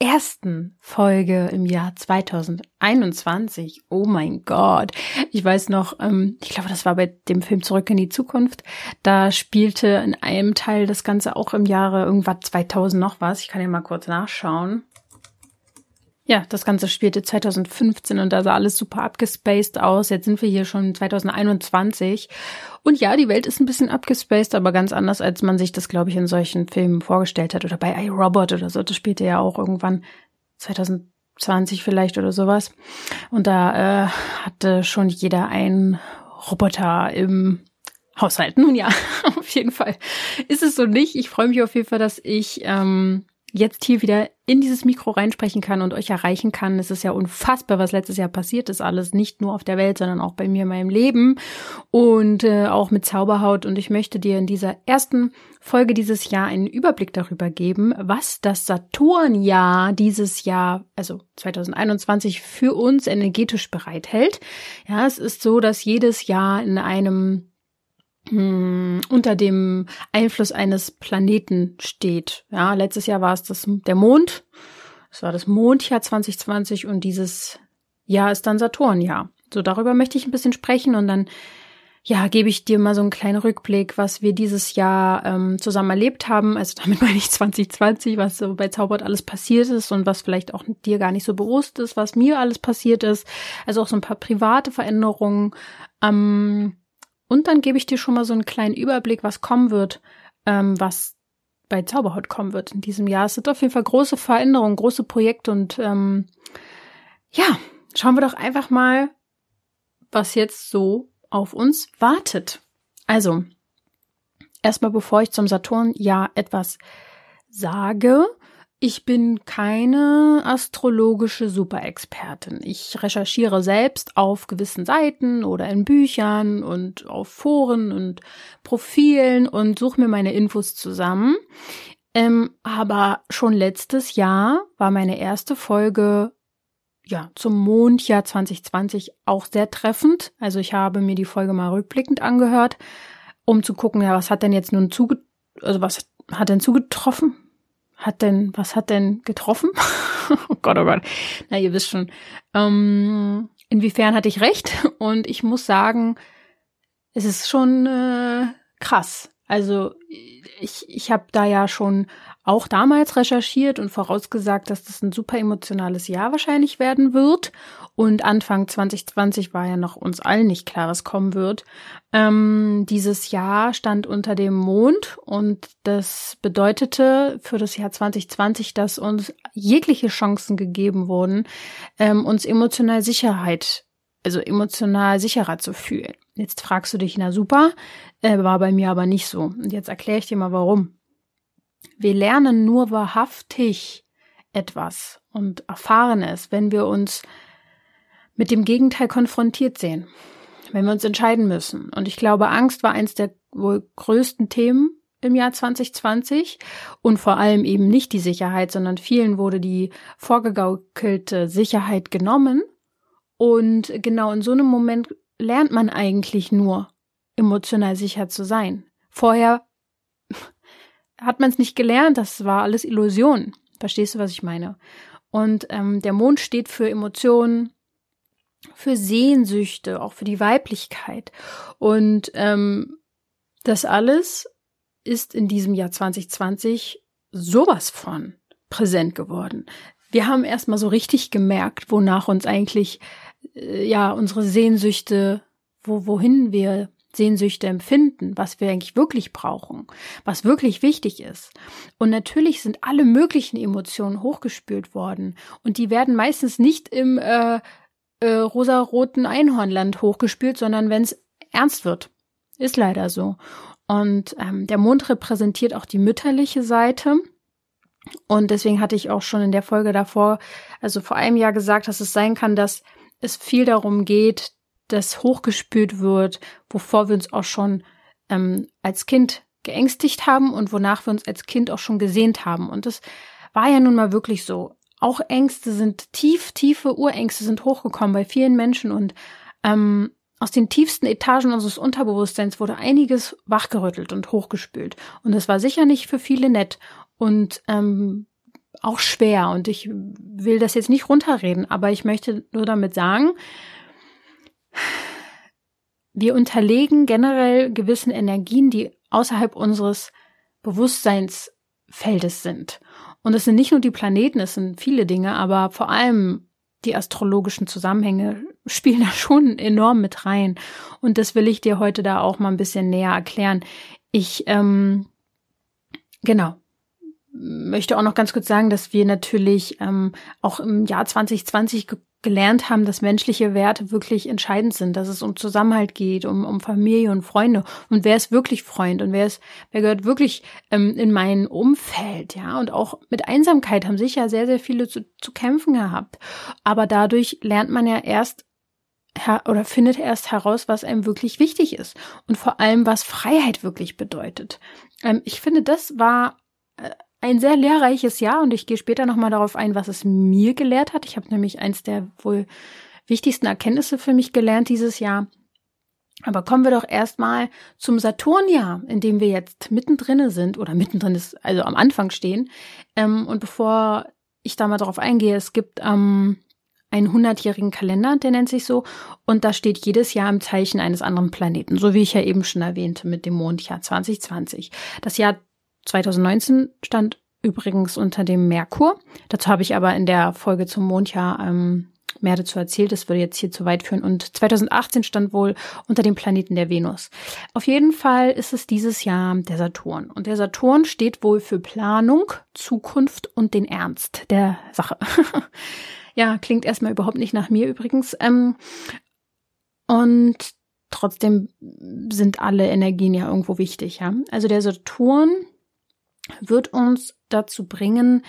ersten Folge im Jahr 2021. Oh mein Gott. Ich weiß noch, ähm, ich glaube, das war bei dem Film Zurück in die Zukunft. Da spielte in einem Teil das Ganze auch im Jahre irgendwas 2000 noch was. Ich kann ja mal kurz nachschauen. Ja, das Ganze spielte 2015 und da sah alles super abgespaced aus. Jetzt sind wir hier schon 2021. Und ja, die Welt ist ein bisschen abgespaced, aber ganz anders, als man sich das, glaube ich, in solchen Filmen vorgestellt hat. Oder bei iRobot oder so. Das spielte ja auch irgendwann 2020 vielleicht oder sowas. Und da äh, hatte schon jeder einen Roboter im Haushalt. Nun ja, auf jeden Fall ist es so nicht. Ich freue mich auf jeden Fall, dass ich ähm, jetzt hier wieder in dieses Mikro reinsprechen kann und euch erreichen kann. Es ist ja unfassbar, was letztes Jahr passiert ist. Alles nicht nur auf der Welt, sondern auch bei mir in meinem Leben und äh, auch mit Zauberhaut. Und ich möchte dir in dieser ersten Folge dieses Jahr einen Überblick darüber geben, was das Saturnjahr dieses Jahr, also 2021, für uns energetisch bereithält. Ja, es ist so, dass jedes Jahr in einem hm, unter dem Einfluss eines Planeten steht. Ja, letztes Jahr war es das, der Mond. Es war das Mondjahr 2020 und dieses Jahr ist dann Saturnjahr. So, darüber möchte ich ein bisschen sprechen und dann, ja, gebe ich dir mal so einen kleinen Rückblick, was wir dieses Jahr ähm, zusammen erlebt haben. Also damit meine ich 2020, was so bei Zaubert alles passiert ist und was vielleicht auch dir gar nicht so bewusst ist, was mir alles passiert ist. Also auch so ein paar private Veränderungen. Ähm, und dann gebe ich dir schon mal so einen kleinen Überblick, was kommen wird, ähm, was bei Zauberhaut kommen wird in diesem Jahr. Es sind auf jeden Fall große Veränderungen, große Projekte und ähm, ja, schauen wir doch einfach mal, was jetzt so auf uns wartet. Also, erstmal bevor ich zum Saturn ja etwas sage, ich bin keine astrologische Superexpertin. Ich recherchiere selbst auf gewissen Seiten oder in Büchern und auf Foren und Profilen und suche mir meine Infos zusammen. Ähm, aber schon letztes Jahr war meine erste Folge ja zum Mondjahr 2020 auch sehr treffend. Also ich habe mir die Folge mal rückblickend angehört, um zu gucken, ja, was hat denn jetzt nun zuge also was hat denn zugetroffen? Hat denn, was hat denn getroffen? oh Gott, oh Gott. Na, ihr wisst schon. Ähm, inwiefern hatte ich recht? Und ich muss sagen, es ist schon äh, krass. Also ich, ich habe da ja schon auch damals recherchiert und vorausgesagt, dass das ein super emotionales Jahr wahrscheinlich werden wird. Und Anfang 2020 war ja noch uns allen nicht klar, was kommen wird. Ähm, dieses Jahr stand unter dem Mond und das bedeutete für das Jahr 2020, dass uns jegliche Chancen gegeben wurden, ähm, uns emotional Sicherheit, also emotional sicherer zu fühlen. Jetzt fragst du dich, na super, äh, war bei mir aber nicht so. Und jetzt erkläre ich dir mal warum. Wir lernen nur wahrhaftig etwas und erfahren es, wenn wir uns mit dem Gegenteil konfrontiert sehen, wenn wir uns entscheiden müssen. Und ich glaube, Angst war eins der wohl größten Themen im Jahr 2020 und vor allem eben nicht die Sicherheit, sondern vielen wurde die vorgegaukelte Sicherheit genommen. Und genau in so einem Moment lernt man eigentlich nur, emotional sicher zu sein. Vorher hat man es nicht gelernt, das war alles Illusion. Verstehst du, was ich meine? Und ähm, der Mond steht für Emotionen, für Sehnsüchte, auch für die Weiblichkeit. Und ähm, das alles ist in diesem Jahr 2020 sowas von präsent geworden. Wir haben erstmal so richtig gemerkt, wonach uns eigentlich äh, ja unsere Sehnsüchte, wo wohin wir Sehnsüchte empfinden, was wir eigentlich wirklich brauchen, was wirklich wichtig ist. Und natürlich sind alle möglichen Emotionen hochgespült worden und die werden meistens nicht im äh, äh, rosaroten Einhornland hochgespült, sondern wenn es ernst wird. Ist leider so. Und ähm, der Mond repräsentiert auch die mütterliche Seite. Und deswegen hatte ich auch schon in der Folge davor, also vor einem Jahr gesagt, dass es sein kann, dass es viel darum geht, das hochgespült wird, wovor wir uns auch schon ähm, als Kind geängstigt haben und wonach wir uns als Kind auch schon gesehnt haben. Und das war ja nun mal wirklich so. Auch Ängste sind tief, tiefe Urängste sind hochgekommen bei vielen Menschen und ähm, aus den tiefsten Etagen unseres Unterbewusstseins wurde einiges wachgerüttelt und hochgespült. Und das war sicher nicht für viele nett und ähm, auch schwer. Und ich will das jetzt nicht runterreden, aber ich möchte nur damit sagen, wir unterlegen generell gewissen Energien, die außerhalb unseres Bewusstseinsfeldes sind. Und es sind nicht nur die Planeten, es sind viele Dinge, aber vor allem die astrologischen Zusammenhänge spielen da schon enorm mit rein. Und das will ich dir heute da auch mal ein bisschen näher erklären. Ich, ähm, genau, möchte auch noch ganz kurz sagen, dass wir natürlich ähm, auch im Jahr 2020 ge gelernt haben, dass menschliche Werte wirklich entscheidend sind, dass es um Zusammenhalt geht, um, um Familie und Freunde. Und wer ist wirklich Freund und wer ist, wer gehört wirklich ähm, in mein Umfeld, ja. Und auch mit Einsamkeit haben sicher sehr, sehr viele zu, zu kämpfen gehabt. Aber dadurch lernt man ja erst oder findet erst heraus, was einem wirklich wichtig ist und vor allem, was Freiheit wirklich bedeutet. Ähm, ich finde, das war äh, ein sehr lehrreiches Jahr und ich gehe später nochmal darauf ein, was es mir gelehrt hat. Ich habe nämlich eins der wohl wichtigsten Erkenntnisse für mich gelernt dieses Jahr. Aber kommen wir doch erstmal zum Saturnjahr, in dem wir jetzt mittendrin sind oder mittendrin ist, also am Anfang stehen. Ähm, und bevor ich da mal darauf eingehe, es gibt ähm, einen hundertjährigen Kalender, der nennt sich so, und da steht jedes Jahr im Zeichen eines anderen Planeten, so wie ich ja eben schon erwähnte mit dem Mondjahr 2020. Das Jahr 2019 stand übrigens unter dem Merkur. Dazu habe ich aber in der Folge zum Mondjahr ähm, mehr dazu erzählt. Das würde jetzt hier zu weit führen. Und 2018 stand wohl unter dem Planeten der Venus. Auf jeden Fall ist es dieses Jahr der Saturn. Und der Saturn steht wohl für Planung, Zukunft und den Ernst der Sache. ja, klingt erstmal überhaupt nicht nach mir übrigens. Ähm, und trotzdem sind alle Energien ja irgendwo wichtig, ja. Also der Saturn wird uns dazu bringen,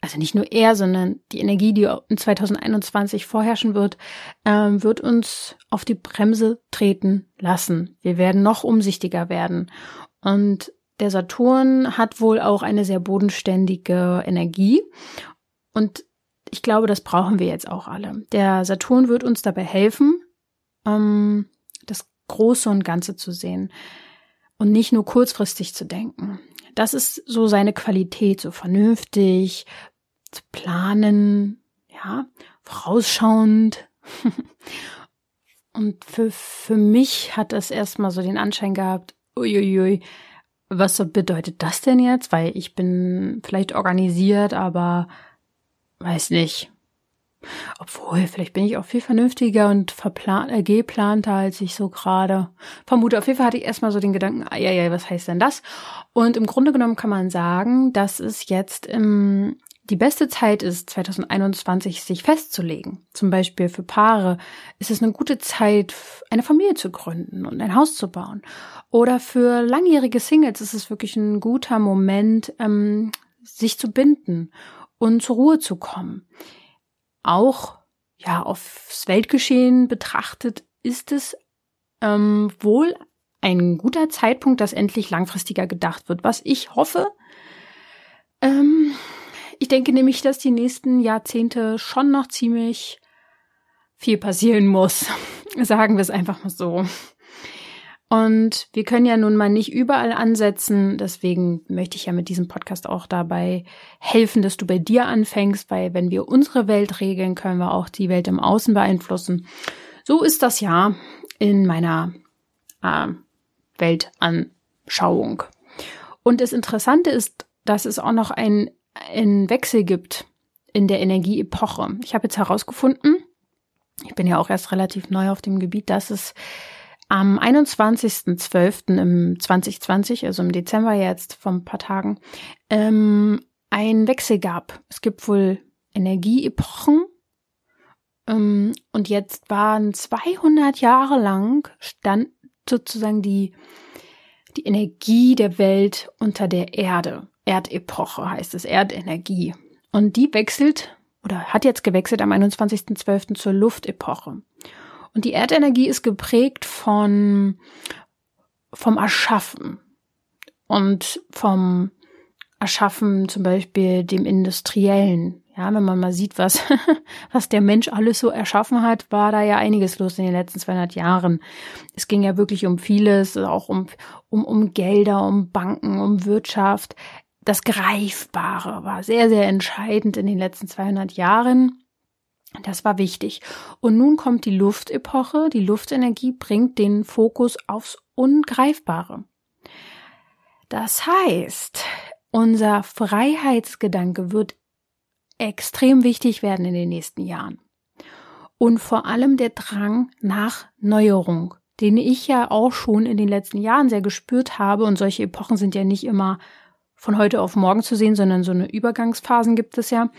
also nicht nur er, sondern die Energie, die in 2021 vorherrschen wird, ähm, wird uns auf die Bremse treten lassen. Wir werden noch umsichtiger werden. Und der Saturn hat wohl auch eine sehr bodenständige Energie. Und ich glaube, das brauchen wir jetzt auch alle. Der Saturn wird uns dabei helfen, ähm, das Große und Ganze zu sehen und nicht nur kurzfristig zu denken. Das ist so seine Qualität, so vernünftig zu planen, ja, vorausschauend. Und für, für mich hat das erstmal so den Anschein gehabt, uiuiui, was bedeutet das denn jetzt? Weil ich bin vielleicht organisiert, aber weiß nicht. Obwohl, vielleicht bin ich auch viel vernünftiger und verplan äh, geplanter, als ich so gerade vermute. Auf jeden Fall hatte ich erstmal so den Gedanken, ah, ja, ja, was heißt denn das? Und im Grunde genommen kann man sagen, dass es jetzt im, die beste Zeit ist, 2021 sich festzulegen. Zum Beispiel für Paare ist es eine gute Zeit, eine Familie zu gründen und ein Haus zu bauen. Oder für langjährige Singles ist es wirklich ein guter Moment, ähm, sich zu binden und zur Ruhe zu kommen auch ja aufs Weltgeschehen betrachtet, ist es ähm, wohl ein guter Zeitpunkt, dass endlich langfristiger gedacht wird. Was ich hoffe, ähm, ich denke nämlich, dass die nächsten Jahrzehnte schon noch ziemlich viel passieren muss. Sagen wir es einfach mal so. Und wir können ja nun mal nicht überall ansetzen. Deswegen möchte ich ja mit diesem Podcast auch dabei helfen, dass du bei dir anfängst, weil wenn wir unsere Welt regeln, können wir auch die Welt im Außen beeinflussen. So ist das ja in meiner äh, Weltanschauung. Und das Interessante ist, dass es auch noch einen Wechsel gibt in der Energieepoche. Ich habe jetzt herausgefunden, ich bin ja auch erst relativ neu auf dem Gebiet, dass es am 21.12. im 2020, also im Dezember jetzt, vor ein paar Tagen, ähm, ein Wechsel gab. Es gibt wohl Energieepochen. Ähm, und jetzt waren 200 Jahre lang stand sozusagen die, die Energie der Welt unter der Erde. Erdepoche heißt es, Erdenergie. Und die wechselt oder hat jetzt gewechselt am 21.12. zur Luftepoche. Und die Erdenergie ist geprägt von, vom Erschaffen und vom Erschaffen zum Beispiel dem Industriellen. Ja, wenn man mal sieht, was, was der Mensch alles so erschaffen hat, war da ja einiges los in den letzten 200 Jahren. Es ging ja wirklich um vieles, auch um, um, um Gelder, um Banken, um Wirtschaft. Das Greifbare war sehr, sehr entscheidend in den letzten 200 Jahren. Das war wichtig. Und nun kommt die Luftepoche. Die Luftenergie bringt den Fokus aufs Ungreifbare. Das heißt, unser Freiheitsgedanke wird extrem wichtig werden in den nächsten Jahren. Und vor allem der Drang nach Neuerung, den ich ja auch schon in den letzten Jahren sehr gespürt habe. Und solche Epochen sind ja nicht immer von heute auf morgen zu sehen, sondern so eine Übergangsphasen gibt es ja.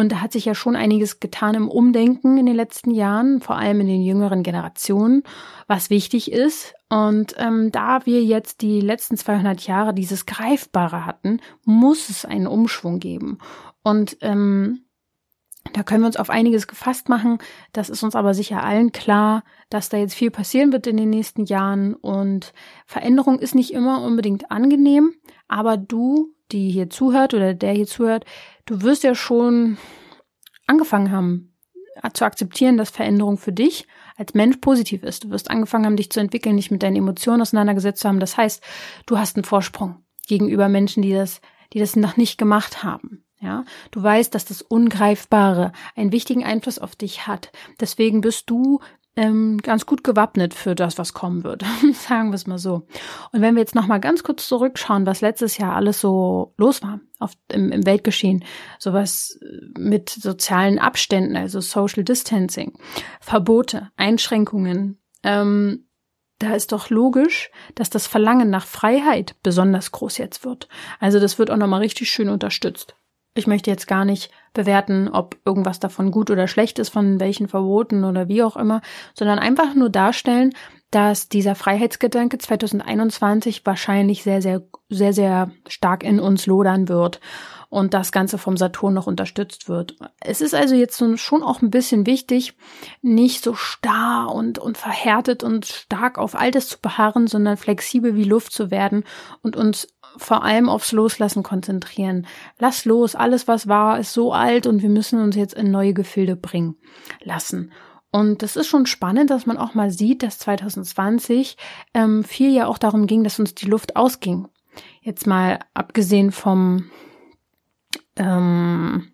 Und da hat sich ja schon einiges getan im Umdenken in den letzten Jahren, vor allem in den jüngeren Generationen, was wichtig ist. Und ähm, da wir jetzt die letzten 200 Jahre dieses Greifbare hatten, muss es einen Umschwung geben. Und ähm, da können wir uns auf einiges gefasst machen. Das ist uns aber sicher allen klar, dass da jetzt viel passieren wird in den nächsten Jahren. Und Veränderung ist nicht immer unbedingt angenehm, aber du, die hier zuhört oder der hier zuhört, du wirst ja schon angefangen haben zu akzeptieren, dass Veränderung für dich als Mensch positiv ist. Du wirst angefangen haben, dich zu entwickeln, dich mit deinen Emotionen auseinandergesetzt zu haben. Das heißt, du hast einen Vorsprung gegenüber Menschen, die das, die das noch nicht gemacht haben. Ja, du weißt, dass das Ungreifbare einen wichtigen Einfluss auf dich hat. Deswegen bist du ähm, ganz gut gewappnet für das, was kommen wird. Sagen wir es mal so. Und wenn wir jetzt noch mal ganz kurz zurückschauen, was letztes Jahr alles so los war auf, im, im Weltgeschehen, sowas äh, mit sozialen Abständen, also Social Distancing, Verbote, Einschränkungen, ähm, da ist doch logisch, dass das Verlangen nach Freiheit besonders groß jetzt wird. Also das wird auch nochmal richtig schön unterstützt. Ich möchte jetzt gar nicht bewerten, ob irgendwas davon gut oder schlecht ist, von welchen Verboten oder wie auch immer, sondern einfach nur darstellen, dass dieser Freiheitsgedanke 2021 wahrscheinlich sehr, sehr, sehr, sehr stark in uns lodern wird und das Ganze vom Saturn noch unterstützt wird. Es ist also jetzt schon auch ein bisschen wichtig, nicht so starr und, und verhärtet und stark auf Altes zu beharren, sondern flexibel wie Luft zu werden und uns vor allem aufs Loslassen konzentrieren. Lass los, alles was war, ist so alt und wir müssen uns jetzt in neue Gefilde bringen lassen. Und das ist schon spannend, dass man auch mal sieht, dass 2020 ähm, viel ja auch darum ging, dass uns die Luft ausging. Jetzt mal abgesehen vom ähm,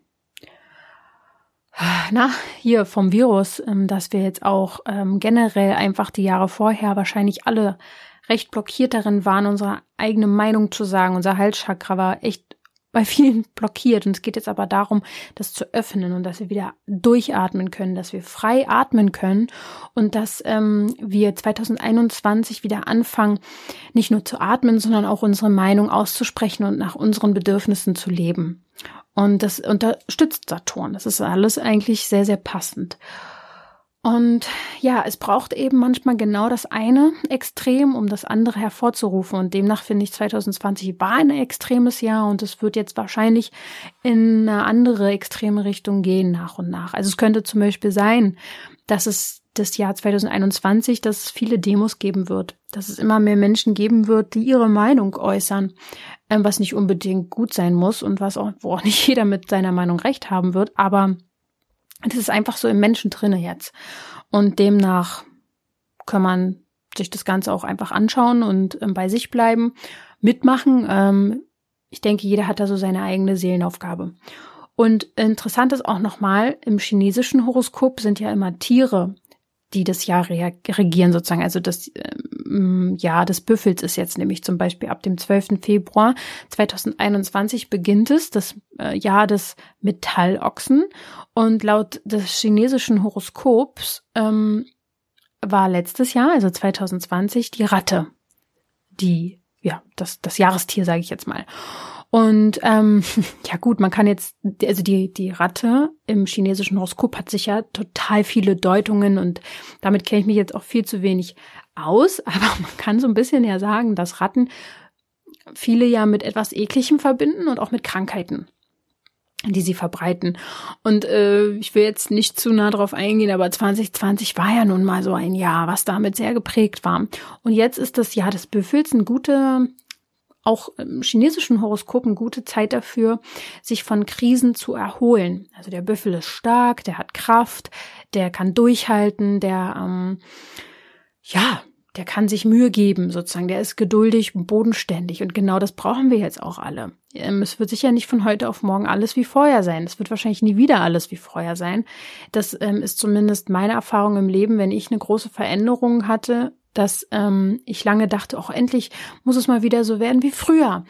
na, hier vom Virus, ähm, dass wir jetzt auch ähm, generell einfach die Jahre vorher wahrscheinlich alle recht blockiert darin waren, unsere eigene Meinung zu sagen. Unser Halschakra war echt bei vielen blockiert. Und es geht jetzt aber darum, das zu öffnen und dass wir wieder durchatmen können, dass wir frei atmen können und dass ähm, wir 2021 wieder anfangen, nicht nur zu atmen, sondern auch unsere Meinung auszusprechen und nach unseren Bedürfnissen zu leben. Und das unterstützt Saturn. Das ist alles eigentlich sehr, sehr passend. Und ja, es braucht eben manchmal genau das eine Extrem, um das andere hervorzurufen. Und demnach finde ich 2020 war ein extremes Jahr und es wird jetzt wahrscheinlich in eine andere extreme Richtung gehen nach und nach. Also es könnte zum Beispiel sein, dass es das Jahr 2021, dass es viele Demos geben wird, dass es immer mehr Menschen geben wird, die ihre Meinung äußern, ähm, was nicht unbedingt gut sein muss und was auch, wo auch nicht jeder mit seiner Meinung recht haben wird, aber das ist einfach so im Menschen drinne jetzt. Und demnach kann man sich das Ganze auch einfach anschauen und ähm, bei sich bleiben, mitmachen. Ähm, ich denke, jeder hat da so seine eigene Seelenaufgabe. Und interessant ist auch nochmal, im chinesischen Horoskop sind ja immer Tiere, die das Jahr regieren sozusagen. Also das ähm, Jahr des Büffels ist jetzt nämlich zum Beispiel ab dem 12. Februar 2021 beginnt es, das äh, Jahr des Metallochsen. Und laut des chinesischen Horoskops ähm, war letztes Jahr, also 2020, die Ratte, die, ja, das, das Jahrestier, sage ich jetzt mal. Und ähm, ja gut, man kann jetzt, also die, die Ratte im chinesischen Horoskop hat sicher total viele Deutungen und damit kenne ich mich jetzt auch viel zu wenig aus, aber man kann so ein bisschen ja sagen, dass Ratten viele ja mit etwas Ekligem verbinden und auch mit Krankheiten. die sie verbreiten. Und äh, ich will jetzt nicht zu nah drauf eingehen, aber 2020 war ja nun mal so ein Jahr, was damit sehr geprägt war. Und jetzt ist das Jahr des Büffels ein gute, auch im chinesischen Horoskop eine gute Zeit dafür, sich von Krisen zu erholen. Also der Büffel ist stark, der hat Kraft, der kann durchhalten, der ähm, ja, der kann sich Mühe geben, sozusagen. Der ist geduldig und bodenständig. Und genau das brauchen wir jetzt auch alle. Ähm, es wird sicher nicht von heute auf morgen alles wie vorher sein. Es wird wahrscheinlich nie wieder alles wie vorher sein. Das ähm, ist zumindest meine Erfahrung im Leben, wenn ich eine große Veränderung hatte, dass ähm, ich lange dachte, auch endlich muss es mal wieder so werden wie früher.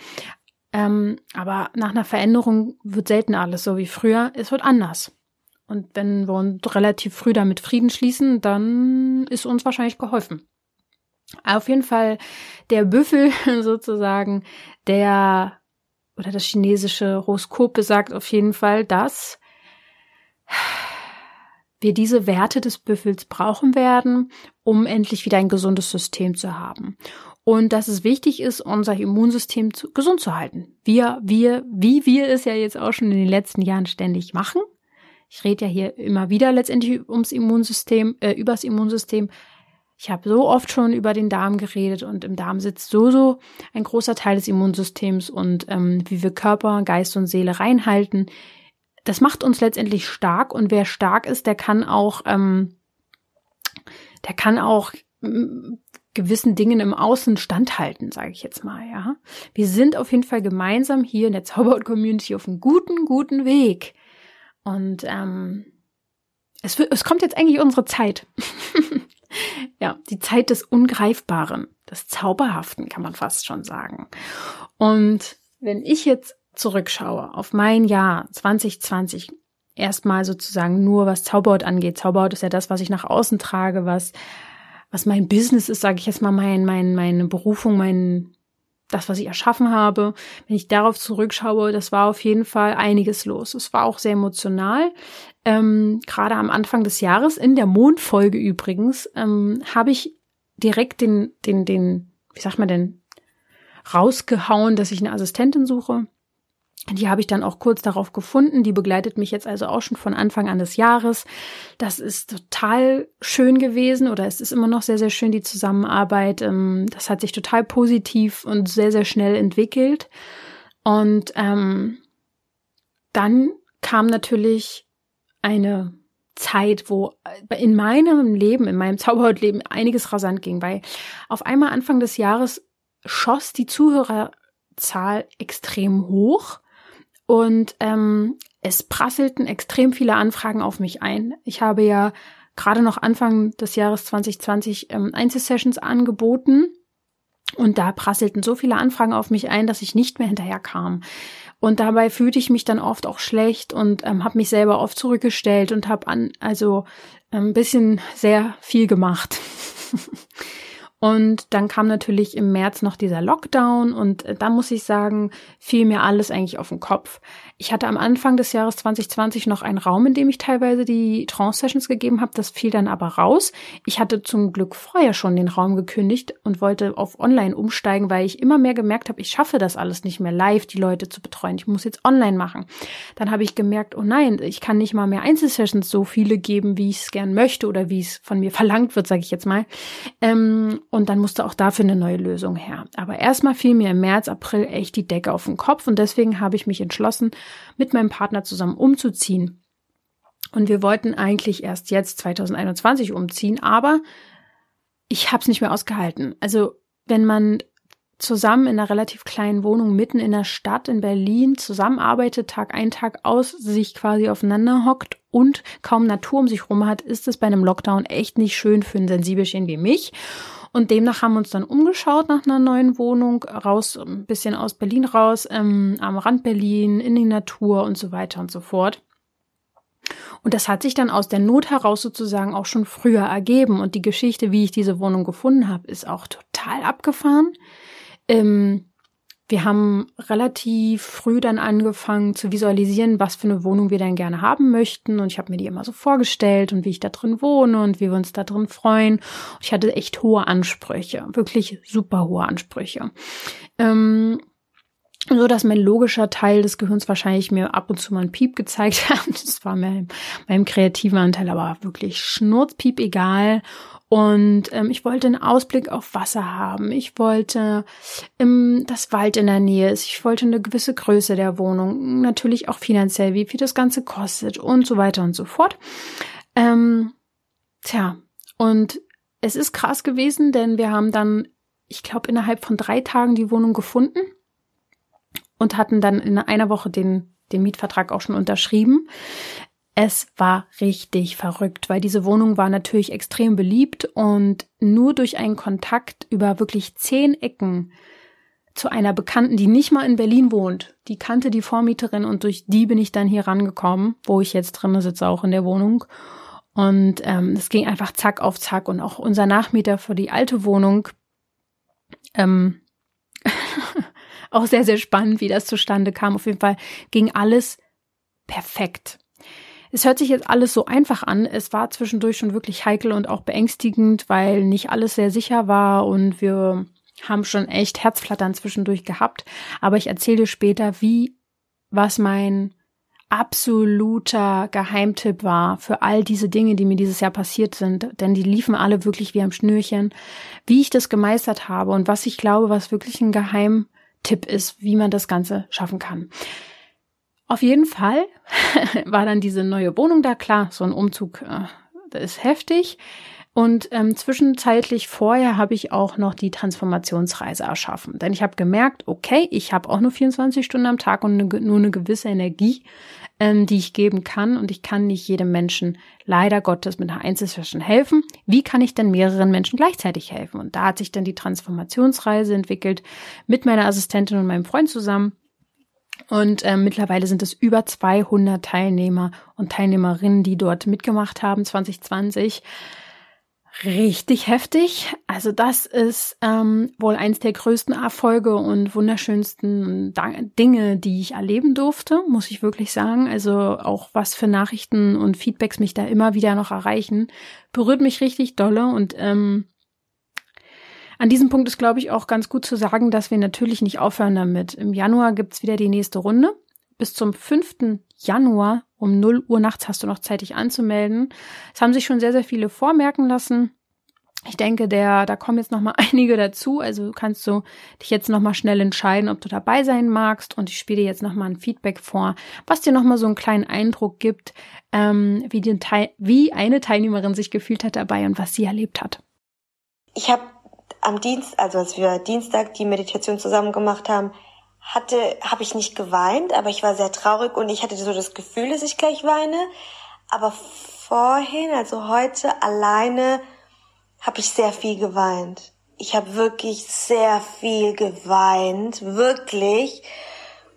Ähm, aber nach einer Veränderung wird selten alles so wie früher. Es wird anders. Und wenn wir uns relativ früh damit Frieden schließen, dann ist uns wahrscheinlich geholfen. Auf jeden Fall der Büffel sozusagen, der oder das chinesische Horoskop besagt auf jeden Fall, dass wir diese Werte des Büffels brauchen werden, um endlich wieder ein gesundes System zu haben. Und dass es wichtig ist, unser Immunsystem zu, gesund zu halten. Wir, wir, wie wir es ja jetzt auch schon in den letzten Jahren ständig machen. Ich rede ja hier immer wieder letztendlich ums Immunsystem, äh, übers Immunsystem. Ich habe so oft schon über den Darm geredet und im Darm sitzt so, so ein großer Teil des Immunsystems und ähm, wie wir Körper, Geist und Seele reinhalten. Das macht uns letztendlich stark und wer stark ist, der kann auch, ähm, der kann auch ähm, gewissen Dingen im Außen standhalten, sage ich jetzt mal, ja. Wir sind auf jeden Fall gemeinsam hier in der Zauberhaut-Community auf einem guten, guten Weg. Und ähm, es, es kommt jetzt eigentlich unsere Zeit. Ja, die Zeit des Ungreifbaren, des Zauberhaften kann man fast schon sagen. Und wenn ich jetzt zurückschaue auf mein Jahr 2020, erstmal sozusagen nur was Zauberhaut angeht. Zauberhaut ist ja das, was ich nach außen trage, was was mein Business ist, sage ich jetzt mal, mein, mein, meine Berufung, mein, das, was ich erschaffen habe. Wenn ich darauf zurückschaue, das war auf jeden Fall einiges los. Es war auch sehr emotional. Ähm, Gerade am Anfang des Jahres, in der Mondfolge übrigens, ähm, habe ich direkt den, den, den, wie sagt man denn, rausgehauen, dass ich eine Assistentin suche. Die habe ich dann auch kurz darauf gefunden. Die begleitet mich jetzt also auch schon von Anfang an des Jahres. Das ist total schön gewesen oder es ist immer noch sehr, sehr schön, die Zusammenarbeit. Ähm, das hat sich total positiv und sehr, sehr schnell entwickelt. Und ähm, dann kam natürlich eine Zeit, wo in meinem Leben, in meinem Zauberhautleben einiges rasant ging, weil auf einmal Anfang des Jahres schoss die Zuhörerzahl extrem hoch und ähm, es prasselten extrem viele Anfragen auf mich ein. Ich habe ja gerade noch Anfang des Jahres 2020 ähm, Einzelsessions angeboten. Und da prasselten so viele Anfragen auf mich ein, dass ich nicht mehr hinterher kam. Und dabei fühlte ich mich dann oft auch schlecht und ähm, habe mich selber oft zurückgestellt und habe an also ein bisschen sehr viel gemacht. Und dann kam natürlich im März noch dieser Lockdown und äh, da muss ich sagen, fiel mir alles eigentlich auf den Kopf. Ich hatte am Anfang des Jahres 2020 noch einen Raum, in dem ich teilweise die Trance-Sessions gegeben habe. Das fiel dann aber raus. Ich hatte zum Glück vorher schon den Raum gekündigt und wollte auf Online umsteigen, weil ich immer mehr gemerkt habe, ich schaffe das alles nicht mehr live, die Leute zu betreuen. Ich muss jetzt online machen. Dann habe ich gemerkt, oh nein, ich kann nicht mal mehr Einzelsessions so viele geben, wie ich es gern möchte oder wie es von mir verlangt wird, sage ich jetzt mal. Ähm, und dann musste auch dafür eine neue Lösung her. Aber erstmal fiel mir im März, April echt die Decke auf den Kopf und deswegen habe ich mich entschlossen, mit meinem Partner zusammen umzuziehen. Und wir wollten eigentlich erst jetzt 2021 umziehen, aber ich habe es nicht mehr ausgehalten. Also wenn man zusammen in einer relativ kleinen Wohnung mitten in der Stadt in Berlin zusammenarbeitet, Tag ein, Tag aus, sich quasi aufeinander hockt und kaum Natur um sich rum hat, ist es bei einem Lockdown echt nicht schön für ein Sensibelchen wie mich. Und demnach haben wir uns dann umgeschaut nach einer neuen Wohnung, raus, ein bisschen aus Berlin raus, ähm, am Rand Berlin, in die Natur und so weiter und so fort. Und das hat sich dann aus der Not heraus sozusagen auch schon früher ergeben. Und die Geschichte, wie ich diese Wohnung gefunden habe, ist auch total abgefahren. Ähm, wir haben relativ früh dann angefangen zu visualisieren, was für eine Wohnung wir denn gerne haben möchten. Und ich habe mir die immer so vorgestellt und wie ich da drin wohne und wie wir uns da drin freuen. Und ich hatte echt hohe Ansprüche, wirklich super hohe Ansprüche. Ähm, so dass mein logischer Teil des Gehirns wahrscheinlich mir ab und zu mal ein Piep gezeigt hat. Das war mir meinem kreativen Anteil aber wirklich schnurzpiep egal. Und ähm, ich wollte einen Ausblick auf Wasser haben. Ich wollte, ähm, dass Wald in der Nähe ist. Ich wollte eine gewisse Größe der Wohnung. Natürlich auch finanziell, wie viel das Ganze kostet und so weiter und so fort. Ähm, tja, und es ist krass gewesen, denn wir haben dann, ich glaube, innerhalb von drei Tagen die Wohnung gefunden und hatten dann in einer Woche den, den Mietvertrag auch schon unterschrieben. Es war richtig verrückt, weil diese Wohnung war natürlich extrem beliebt und nur durch einen Kontakt über wirklich zehn Ecken zu einer Bekannten, die nicht mal in Berlin wohnt, die kannte die Vormieterin und durch die bin ich dann hier rangekommen, wo ich jetzt drinne sitze, auch in der Wohnung. Und ähm, es ging einfach zack auf zack und auch unser Nachmieter für die alte Wohnung ähm, auch sehr, sehr spannend, wie das zustande kam. Auf jeden Fall ging alles perfekt. Es hört sich jetzt alles so einfach an. Es war zwischendurch schon wirklich heikel und auch beängstigend, weil nicht alles sehr sicher war und wir haben schon echt Herzflattern zwischendurch gehabt. Aber ich erzähle dir später, wie, was mein absoluter Geheimtipp war für all diese Dinge, die mir dieses Jahr passiert sind, denn die liefen alle wirklich wie am Schnürchen, wie ich das gemeistert habe und was ich glaube, was wirklich ein Geheim Tipp ist, wie man das Ganze schaffen kann. Auf jeden Fall war dann diese neue Wohnung da. Klar, so ein Umzug äh, ist heftig. Und ähm, zwischenzeitlich vorher habe ich auch noch die Transformationsreise erschaffen. Denn ich habe gemerkt, okay, ich habe auch nur 24 Stunden am Tag und eine, nur eine gewisse Energie, ähm, die ich geben kann. Und ich kann nicht jedem Menschen leider Gottes mit einer Einzelsession helfen. Wie kann ich denn mehreren Menschen gleichzeitig helfen? Und da hat sich dann die Transformationsreise entwickelt mit meiner Assistentin und meinem Freund zusammen. Und äh, mittlerweile sind es über 200 Teilnehmer und Teilnehmerinnen, die dort mitgemacht haben 2020 richtig heftig. Also das ist ähm, wohl eins der größten Erfolge und wunderschönsten Dinge, die ich erleben durfte, muss ich wirklich sagen. Also auch was für Nachrichten und Feedbacks mich da immer wieder noch erreichen, berührt mich richtig dolle und ähm, an diesem Punkt ist, glaube ich, auch ganz gut zu sagen, dass wir natürlich nicht aufhören damit. Im Januar gibt's wieder die nächste Runde. Bis zum 5. Januar um 0 Uhr nachts hast du noch Zeit, dich anzumelden. Es haben sich schon sehr, sehr viele vormerken lassen. Ich denke, der, da kommen jetzt noch mal einige dazu. Also kannst du dich jetzt noch mal schnell entscheiden, ob du dabei sein magst. Und ich spiele dir jetzt noch mal ein Feedback vor, was dir noch mal so einen kleinen Eindruck gibt, ähm, wie, die, wie eine Teilnehmerin sich gefühlt hat dabei und was sie erlebt hat. Ich habe am Dienst, also als wir Dienstag die Meditation zusammen gemacht haben, hatte, habe ich nicht geweint, aber ich war sehr traurig und ich hatte so das Gefühl, dass ich gleich weine. Aber vorhin, also heute alleine, habe ich sehr viel geweint. Ich habe wirklich sehr viel geweint, wirklich.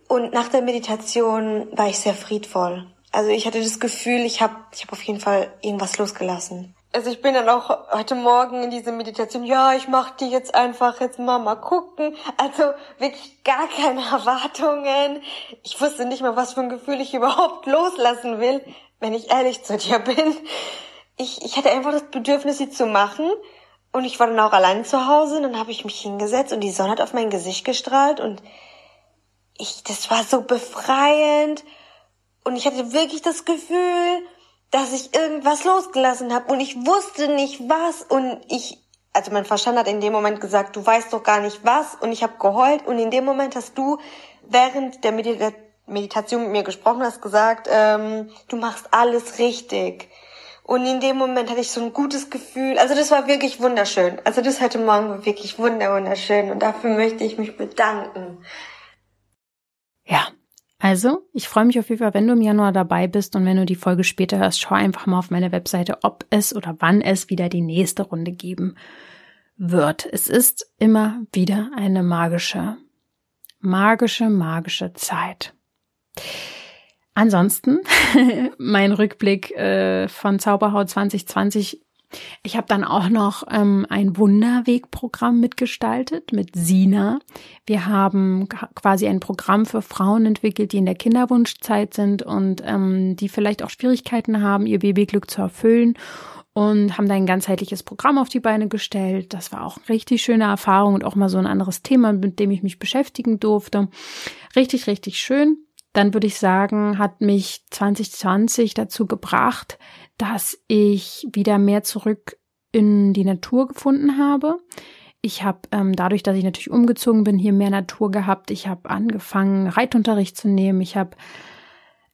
Und nach der Meditation war ich sehr friedvoll. Also ich hatte das Gefühl, ich habe ich hab auf jeden Fall irgendwas losgelassen also ich bin dann auch heute Morgen in diese Meditation, ja, ich mach die jetzt einfach jetzt mal mal gucken. Also wirklich gar keine Erwartungen. Ich wusste nicht mal, was für ein Gefühl ich überhaupt loslassen will, wenn ich ehrlich zu dir bin. Ich, ich hatte einfach das Bedürfnis, sie zu machen. Und ich war dann auch allein zu Hause. Und dann habe ich mich hingesetzt und die Sonne hat auf mein Gesicht gestrahlt. Und ich, das war so befreiend. Und ich hatte wirklich das Gefühl, dass ich irgendwas losgelassen habe und ich wusste nicht was und ich also mein Verstand hat in dem Moment gesagt, du weißt doch gar nicht was und ich habe geheult und in dem Moment hast du während der Medita Meditation mit mir gesprochen, hast gesagt, ähm, du machst alles richtig. Und in dem Moment hatte ich so ein gutes Gefühl. Also das war wirklich wunderschön. Also das heute Morgen war wirklich wunderschön und dafür möchte ich mich bedanken. Ja, also, ich freue mich auf jeden Fall, wenn du im Januar dabei bist und wenn du die Folge später hörst, schau einfach mal auf meine Webseite, ob es oder wann es wieder die nächste Runde geben wird. Es ist immer wieder eine magische, magische, magische Zeit. Ansonsten, mein Rückblick äh, von Zauberhaut 2020 ich habe dann auch noch ähm, ein Wunderwegprogramm mitgestaltet mit Sina. Wir haben quasi ein Programm für Frauen entwickelt, die in der Kinderwunschzeit sind und ähm, die vielleicht auch Schwierigkeiten haben, ihr Babyglück zu erfüllen. und haben da ein ganzheitliches Programm auf die Beine gestellt. Das war auch eine richtig schöne Erfahrung und auch mal so ein anderes Thema, mit dem ich mich beschäftigen durfte. Richtig, richtig schön. Dann würde ich sagen, hat mich 2020 dazu gebracht, dass ich wieder mehr zurück in die Natur gefunden habe. Ich habe ähm, dadurch, dass ich natürlich umgezogen bin, hier mehr Natur gehabt. Ich habe angefangen, Reitunterricht zu nehmen. Ich habe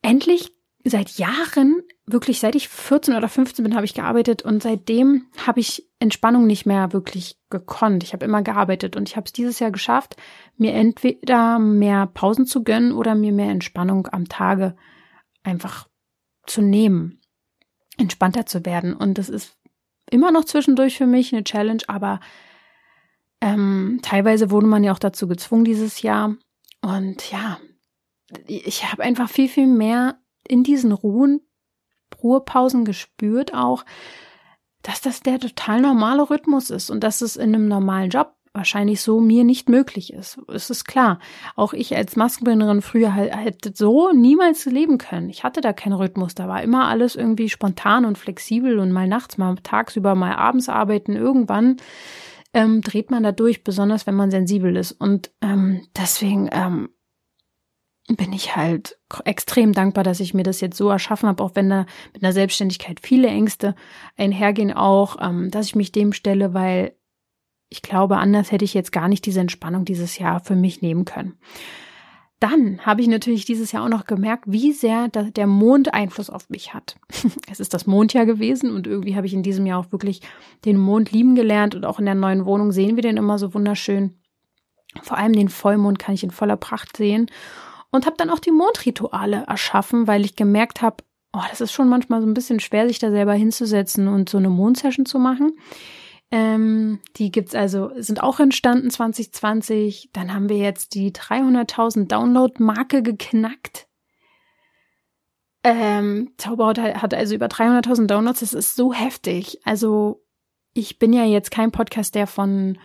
endlich seit Jahren, wirklich seit ich 14 oder 15 bin, habe ich gearbeitet und seitdem habe ich Entspannung nicht mehr wirklich gekonnt. Ich habe immer gearbeitet und ich habe es dieses Jahr geschafft, mir entweder mehr Pausen zu gönnen oder mir mehr Entspannung am Tage einfach zu nehmen, entspannter zu werden. Und das ist immer noch zwischendurch für mich eine Challenge, aber ähm, teilweise wurde man ja auch dazu gezwungen dieses Jahr. Und ja, ich habe einfach viel, viel mehr in diesen Ruhen, Ruhepausen gespürt auch, dass das der total normale Rhythmus ist und dass es in einem normalen Job wahrscheinlich so mir nicht möglich ist. Es ist klar. Auch ich als Maskenbinderin früher halt, hätte so niemals leben können. Ich hatte da keinen Rhythmus. Da war immer alles irgendwie spontan und flexibel und mal nachts, mal tagsüber, mal abends arbeiten. Irgendwann ähm, dreht man da durch, besonders wenn man sensibel ist. Und ähm, deswegen ähm, bin ich halt extrem dankbar, dass ich mir das jetzt so erschaffen habe, auch wenn da mit einer Selbstständigkeit viele Ängste einhergehen, auch, ähm, dass ich mich dem stelle, weil ich glaube, anders hätte ich jetzt gar nicht diese Entspannung dieses Jahr für mich nehmen können. Dann habe ich natürlich dieses Jahr auch noch gemerkt, wie sehr der Mond Einfluss auf mich hat. Es ist das Mondjahr gewesen und irgendwie habe ich in diesem Jahr auch wirklich den Mond lieben gelernt und auch in der neuen Wohnung sehen wir den immer so wunderschön. Vor allem den Vollmond kann ich in voller Pracht sehen und habe dann auch die Mondrituale erschaffen, weil ich gemerkt habe, oh, das ist schon manchmal so ein bisschen schwer, sich da selber hinzusetzen und so eine Mondsession zu machen. Ähm, die gibt's also, sind auch entstanden 2020. Dann haben wir jetzt die 300.000 Download-Marke geknackt. Ähm, Zauberhaut hat also über 300.000 Downloads. Das ist so heftig. Also ich bin ja jetzt kein Podcast, der von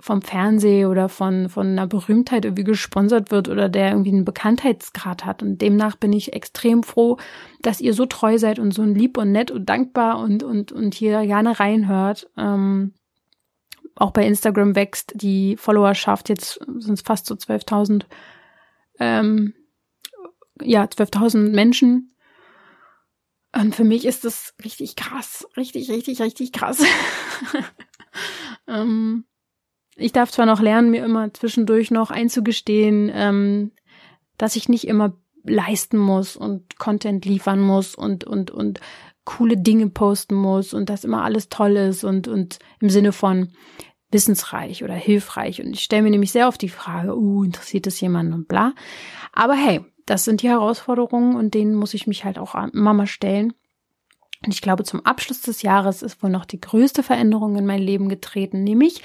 vom Fernsehen oder von, von einer Berühmtheit irgendwie gesponsert wird oder der irgendwie einen Bekanntheitsgrad hat. Und demnach bin ich extrem froh, dass ihr so treu seid und so lieb und nett und dankbar und, und, und hier gerne reinhört. Ähm, auch bei Instagram wächst die Followerschaft, jetzt sind es fast so 12.000, ähm, ja, 12.000 Menschen. Und für mich ist das richtig krass, richtig, richtig, richtig krass. ähm, ich darf zwar noch lernen, mir immer zwischendurch noch einzugestehen, ähm, dass ich nicht immer leisten muss und Content liefern muss und, und, und coole Dinge posten muss und dass immer alles toll ist und, und im Sinne von wissensreich oder hilfreich. Und ich stelle mir nämlich sehr oft die Frage, uh, interessiert das jemanden und bla. Aber hey, das sind die Herausforderungen und denen muss ich mich halt auch immer mal stellen. Und ich glaube, zum Abschluss des Jahres ist wohl noch die größte Veränderung in mein Leben getreten, nämlich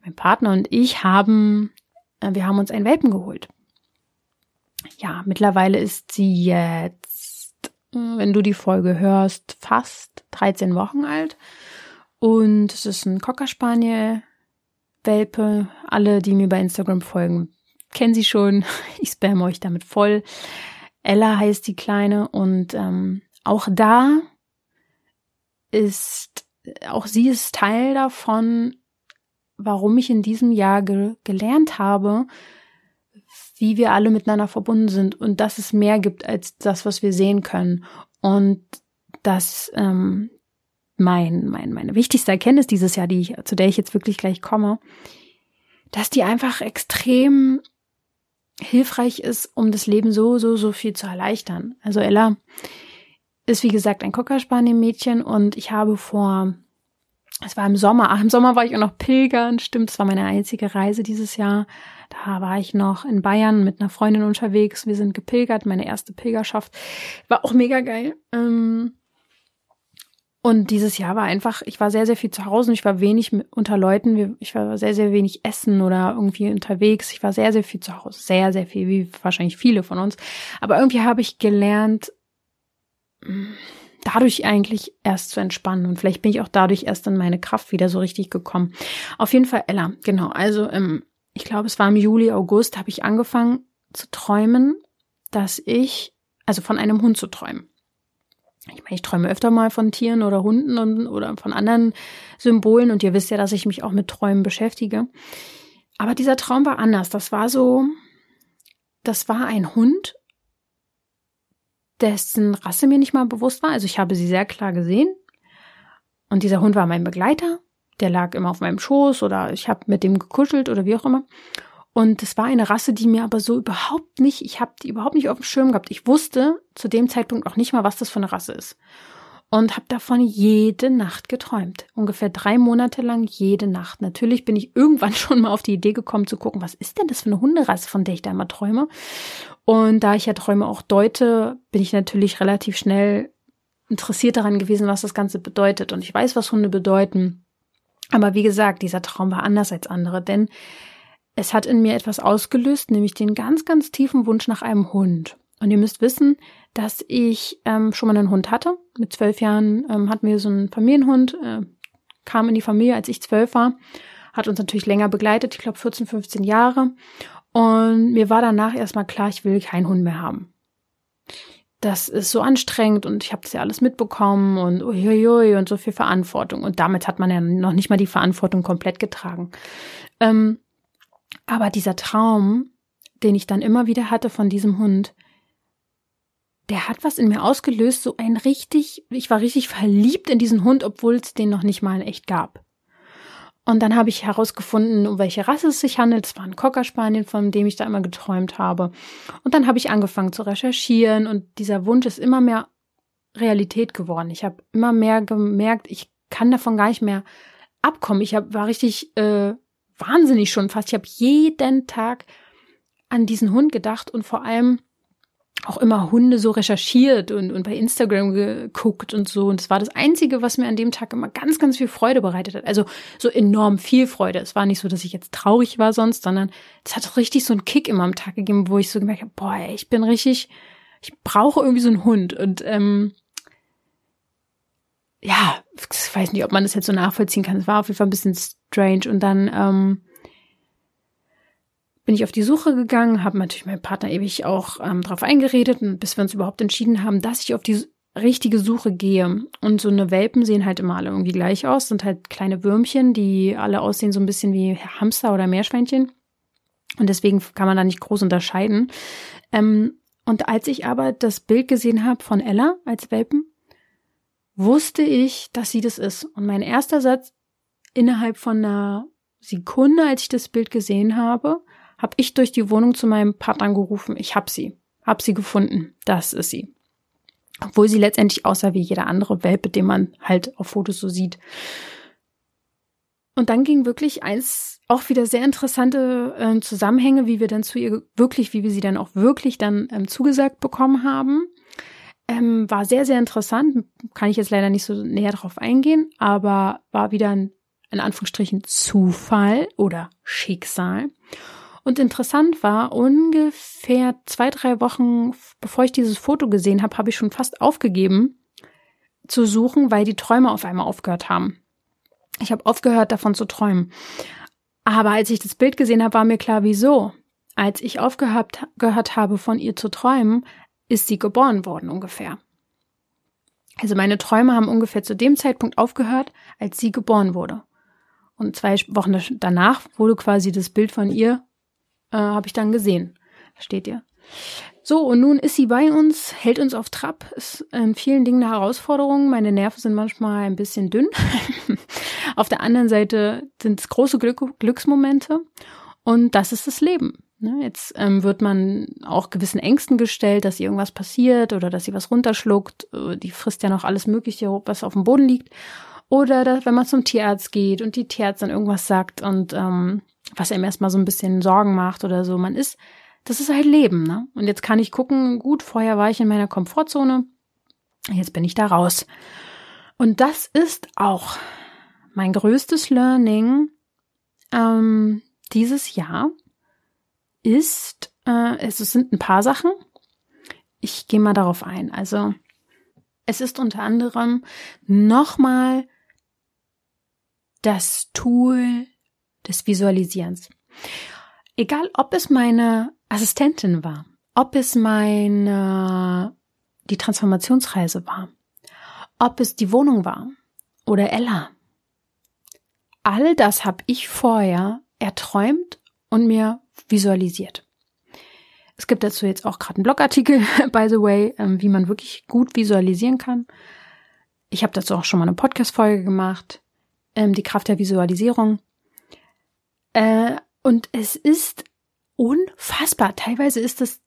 mein Partner und ich haben, äh, wir haben uns einen Welpen geholt. Ja, mittlerweile ist sie jetzt, wenn du die Folge hörst, fast 13 Wochen alt. Und es ist ein Cocker Spaniel Welpe. Alle, die mir bei Instagram folgen, kennen sie schon. Ich spam euch damit voll. Ella heißt die Kleine und ähm, auch da ist, auch sie ist Teil davon, warum ich in diesem Jahr ge gelernt habe, wie wir alle miteinander verbunden sind und dass es mehr gibt als das, was wir sehen können. Und dass ähm, mein, mein, meine wichtigste Erkenntnis dieses Jahr, die ich, zu der ich jetzt wirklich gleich komme, dass die einfach extrem hilfreich ist, um das Leben so, so, so viel zu erleichtern. Also Ella ist wie gesagt ein Cockerspaniel-Mädchen und ich habe vor es war im Sommer. Ach, im Sommer war ich auch noch pilgern. Stimmt, es war meine einzige Reise dieses Jahr. Da war ich noch in Bayern mit einer Freundin unterwegs. Wir sind gepilgert, meine erste Pilgerschaft. War auch mega geil. Ähm, und dieses Jahr war einfach, ich war sehr, sehr viel zu Hause ich war wenig unter Leuten. Ich war sehr, sehr wenig essen oder irgendwie unterwegs. Ich war sehr, sehr viel zu Hause. Sehr, sehr viel, wie wahrscheinlich viele von uns. Aber irgendwie habe ich gelernt, dadurch eigentlich erst zu entspannen. Und vielleicht bin ich auch dadurch erst in meine Kraft wieder so richtig gekommen. Auf jeden Fall Ella, genau. Also ähm, ich glaube, es war im Juli, August, habe ich angefangen zu träumen, dass ich, also von einem Hund zu träumen. Ich meine, ich träume öfter mal von Tieren oder Hunden und, oder von anderen Symbolen und ihr wisst ja, dass ich mich auch mit Träumen beschäftige. Aber dieser Traum war anders. Das war so, das war ein Hund, dessen Rasse mir nicht mal bewusst war. Also ich habe sie sehr klar gesehen. Und dieser Hund war mein Begleiter. Der lag immer auf meinem Schoß oder ich habe mit dem gekuschelt oder wie auch immer. Und es war eine Rasse, die mir aber so überhaupt nicht, ich habe die überhaupt nicht auf dem Schirm gehabt. Ich wusste zu dem Zeitpunkt auch nicht mal, was das für eine Rasse ist. Und habe davon jede Nacht geträumt. Ungefähr drei Monate lang jede Nacht. Natürlich bin ich irgendwann schon mal auf die Idee gekommen zu gucken, was ist denn das für eine Hunderasse, von der ich da immer träume. Und da ich ja Träume auch deute, bin ich natürlich relativ schnell interessiert daran gewesen, was das Ganze bedeutet. Und ich weiß, was Hunde bedeuten. Aber wie gesagt, dieser Traum war anders als andere, denn es hat in mir etwas ausgelöst, nämlich den ganz, ganz tiefen Wunsch nach einem Hund. Und ihr müsst wissen, dass ich ähm, schon mal einen Hund hatte. Mit zwölf Jahren ähm, hatten wir so einen Familienhund, äh, kam in die Familie, als ich zwölf war, hat uns natürlich länger begleitet, ich glaube 14, 15 Jahre. Und mir war danach erstmal klar, ich will keinen Hund mehr haben. Das ist so anstrengend und ich habe das ja alles mitbekommen und uiuiui und so viel Verantwortung. Und damit hat man ja noch nicht mal die Verantwortung komplett getragen. Ähm, aber dieser Traum, den ich dann immer wieder hatte von diesem Hund, der hat was in mir ausgelöst, so ein richtig, ich war richtig verliebt in diesen Hund, obwohl es den noch nicht mal in echt gab. Und dann habe ich herausgefunden, um welche Rasse es sich handelt. Es war ein Cocker Spaniel, von dem ich da immer geträumt habe. Und dann habe ich angefangen zu recherchieren und dieser Wunsch ist immer mehr Realität geworden. Ich habe immer mehr gemerkt, ich kann davon gar nicht mehr abkommen. Ich hab, war richtig äh, wahnsinnig schon fast. Ich habe jeden Tag an diesen Hund gedacht und vor allem auch immer Hunde so recherchiert und, und bei Instagram geguckt und so. Und es war das Einzige, was mir an dem Tag immer ganz, ganz viel Freude bereitet hat. Also so enorm viel Freude. Es war nicht so, dass ich jetzt traurig war sonst, sondern es hat richtig so einen Kick immer am Tag gegeben, wo ich so gemerkt habe, boah, ich bin richtig, ich brauche irgendwie so einen Hund. Und ähm, ja, ich weiß nicht, ob man das jetzt so nachvollziehen kann. Es war auf jeden Fall ein bisschen strange. Und dann ähm, bin ich auf die Suche gegangen, habe natürlich meinen Partner ewig auch ähm, darauf eingeredet, bis wir uns überhaupt entschieden haben, dass ich auf die richtige Suche gehe. Und so eine Welpen sehen halt immer alle irgendwie gleich aus, sind halt kleine Würmchen, die alle aussehen so ein bisschen wie Hamster oder Meerschweinchen. Und deswegen kann man da nicht groß unterscheiden. Ähm, und als ich aber das Bild gesehen habe von Ella als Welpen, wusste ich, dass sie das ist. Und mein erster Satz innerhalb von einer Sekunde, als ich das Bild gesehen habe, habe ich durch die Wohnung zu meinem Partner gerufen, ich hab sie, hab sie gefunden, das ist sie. Obwohl sie letztendlich aussah wie jeder andere Welpe, den man halt auf Fotos so sieht. Und dann ging wirklich eins auch wieder sehr interessante äh, Zusammenhänge, wie wir dann zu ihr wirklich, wie wir sie dann auch wirklich dann ähm, zugesagt bekommen haben. Ähm, war sehr, sehr interessant. Kann ich jetzt leider nicht so näher drauf eingehen, aber war wieder ein, in Anführungsstrichen, Zufall oder Schicksal. Und interessant war, ungefähr zwei, drei Wochen, bevor ich dieses Foto gesehen habe, habe ich schon fast aufgegeben zu suchen, weil die Träume auf einmal aufgehört haben. Ich habe aufgehört, davon zu träumen. Aber als ich das Bild gesehen habe, war mir klar, wieso. Als ich aufgehört gehört habe, von ihr zu träumen, ist sie geboren worden ungefähr. Also meine Träume haben ungefähr zu dem Zeitpunkt aufgehört, als sie geboren wurde. Und zwei Wochen danach wurde quasi das Bild von ihr, äh, habe ich dann gesehen. Versteht ihr? So, und nun ist sie bei uns, hält uns auf Trab, ist in vielen Dingen eine Herausforderung. Meine Nerven sind manchmal ein bisschen dünn. auf der anderen Seite sind es große Glück Glücksmomente. Und das ist das Leben. Ne, jetzt ähm, wird man auch gewissen Ängsten gestellt, dass ihr irgendwas passiert oder dass sie was runterschluckt. Äh, die frisst ja noch alles Mögliche, was auf dem Boden liegt. Oder dass, wenn man zum Tierarzt geht und die Tierärztin irgendwas sagt und ähm, was einem erstmal so ein bisschen Sorgen macht oder so. Man ist, das ist halt Leben, ne? Und jetzt kann ich gucken, gut, vorher war ich in meiner Komfortzone, jetzt bin ich da raus. Und das ist auch mein größtes Learning ähm, dieses Jahr ist, äh, es sind ein paar Sachen. Ich gehe mal darauf ein. Also es ist unter anderem nochmal das Tool des Visualisierens. Egal, ob es meine Assistentin war, ob es meine die Transformationsreise war, ob es die Wohnung war oder Ella. All das habe ich vorher erträumt und mir visualisiert. Es gibt dazu jetzt auch gerade einen Blogartikel, by the way, ähm, wie man wirklich gut visualisieren kann. Ich habe dazu auch schon mal eine Podcast-Folge gemacht, ähm, die Kraft der Visualisierung. Äh, und es ist unfassbar. Teilweise ist es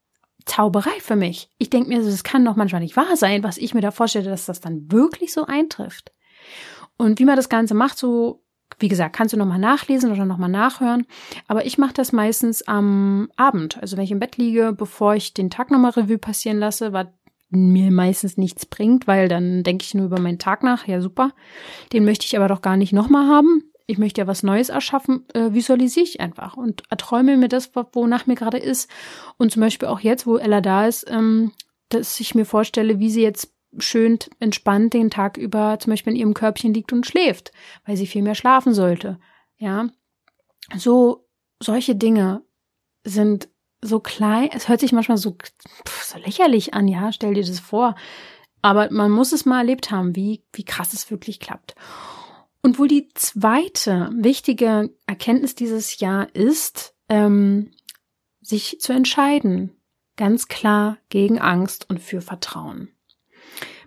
Zauberei für mich. Ich denke mir, das kann doch manchmal nicht wahr sein, was ich mir da vorstelle, dass das dann wirklich so eintrifft. Und wie man das Ganze macht, so, wie gesagt, kannst du nochmal nachlesen oder nochmal nachhören. Aber ich mache das meistens am Abend. Also wenn ich im Bett liege, bevor ich den Tag nochmal Revue passieren lasse, was mir meistens nichts bringt, weil dann denke ich nur über meinen Tag nach. Ja, super. Den möchte ich aber doch gar nicht nochmal haben ich möchte ja was Neues erschaffen, äh, visualisiere ich einfach und erträume mir das, wonach mir gerade ist. Und zum Beispiel auch jetzt, wo Ella da ist, ähm, dass ich mir vorstelle, wie sie jetzt schön entspannt den Tag über zum Beispiel in ihrem Körbchen liegt und schläft, weil sie viel mehr schlafen sollte. Ja, so solche Dinge sind so klein. Es hört sich manchmal so, pff, so lächerlich an. Ja, stell dir das vor. Aber man muss es mal erlebt haben, wie, wie krass es wirklich klappt. Und wohl die zweite wichtige Erkenntnis dieses Jahr ist, ähm, sich zu entscheiden, ganz klar gegen Angst und für Vertrauen.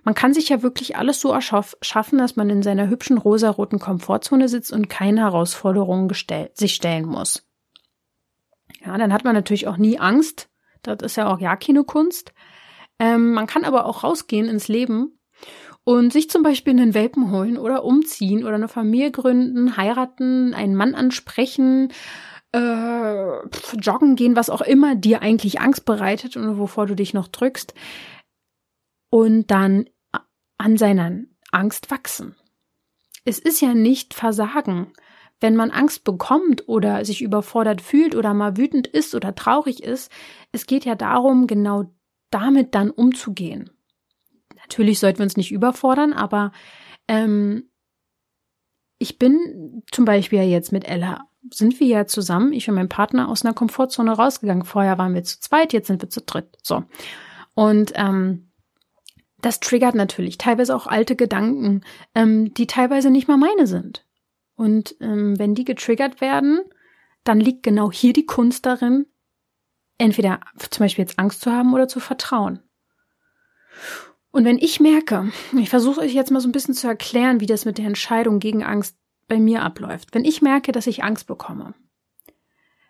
Man kann sich ja wirklich alles so erschaffen, dass man in seiner hübschen rosaroten Komfortzone sitzt und keine Herausforderungen sich stellen muss. Ja, dann hat man natürlich auch nie Angst. Das ist ja auch ja keine Kunst. Ähm, man kann aber auch rausgehen ins Leben und sich zum Beispiel einen Welpen holen oder umziehen oder eine Familie gründen, heiraten, einen Mann ansprechen, äh, joggen gehen, was auch immer dir eigentlich Angst bereitet und wovor du dich noch drückst. Und dann an seiner Angst wachsen. Es ist ja nicht Versagen. Wenn man Angst bekommt oder sich überfordert fühlt oder mal wütend ist oder traurig ist, es geht ja darum, genau damit dann umzugehen. Natürlich sollten wir uns nicht überfordern, aber ähm, ich bin zum Beispiel ja jetzt mit Ella, sind wir ja zusammen, ich und mein Partner, aus einer Komfortzone rausgegangen. Vorher waren wir zu zweit, jetzt sind wir zu dritt. So. Und ähm, das triggert natürlich teilweise auch alte Gedanken, ähm, die teilweise nicht mal meine sind. Und ähm, wenn die getriggert werden, dann liegt genau hier die Kunst darin, entweder zum Beispiel jetzt Angst zu haben oder zu vertrauen. Und wenn ich merke, ich versuche euch jetzt mal so ein bisschen zu erklären, wie das mit der Entscheidung gegen Angst bei mir abläuft. Wenn ich merke, dass ich Angst bekomme,